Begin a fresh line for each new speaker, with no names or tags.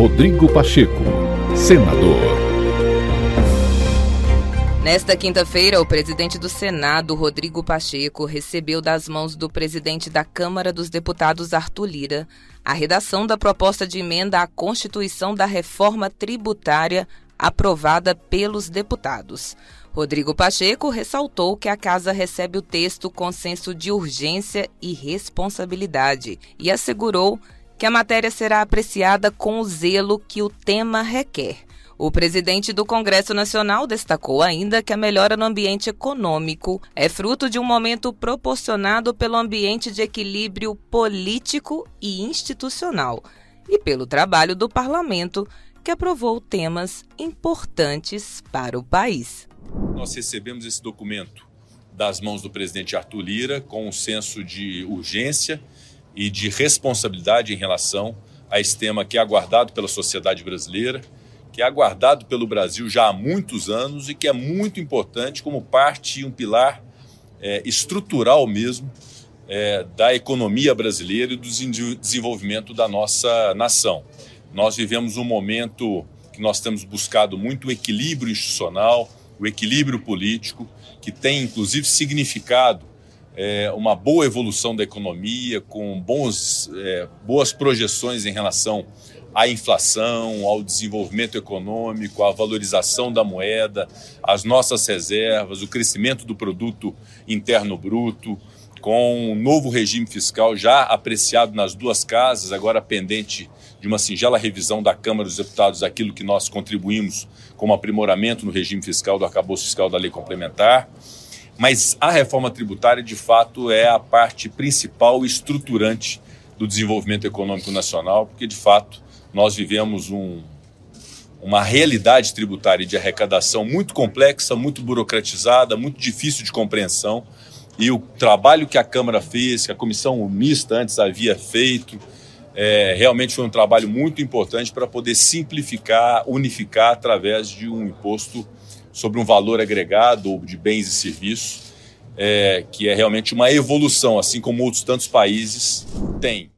Rodrigo Pacheco, senador.
Nesta quinta-feira, o presidente do Senado, Rodrigo Pacheco, recebeu das mãos do presidente da Câmara dos Deputados, Arthur Lira, a redação da proposta de emenda à Constituição da Reforma Tributária aprovada pelos deputados. Rodrigo Pacheco ressaltou que a casa recebe o texto com senso de urgência e responsabilidade e assegurou que a matéria será apreciada com o zelo que o tema requer. O presidente do Congresso Nacional destacou ainda que a melhora no ambiente econômico é fruto de um momento proporcionado pelo ambiente de equilíbrio político e institucional e pelo trabalho do parlamento, que aprovou temas importantes para o país.
Nós recebemos esse documento das mãos do presidente Arthur Lira com um senso de urgência e de responsabilidade em relação a esse tema que é aguardado pela sociedade brasileira, que é aguardado pelo Brasil já há muitos anos e que é muito importante como parte e um pilar é, estrutural mesmo é, da economia brasileira e do desenvolvimento da nossa nação. Nós vivemos um momento que nós temos buscado muito o equilíbrio institucional, o equilíbrio político, que tem inclusive significado é, uma boa evolução da economia, com bons, é, boas projeções em relação à inflação, ao desenvolvimento econômico, à valorização da moeda, às nossas reservas, o crescimento do produto interno bruto, com um novo regime fiscal já apreciado nas duas casas, agora pendente de uma singela revisão da Câmara dos Deputados daquilo que nós contribuímos como aprimoramento no regime fiscal do arcabouço fiscal da lei complementar. Mas a reforma tributária, de fato, é a parte principal estruturante do desenvolvimento econômico nacional, porque, de fato, nós vivemos um, uma realidade tributária de arrecadação muito complexa, muito burocratizada, muito difícil de compreensão. E o trabalho que a Câmara fez, que a comissão mista antes havia feito, é, realmente foi um trabalho muito importante para poder simplificar, unificar através de um imposto sobre um valor agregado de bens e serviços, é, que é realmente uma evolução, assim como outros tantos países têm.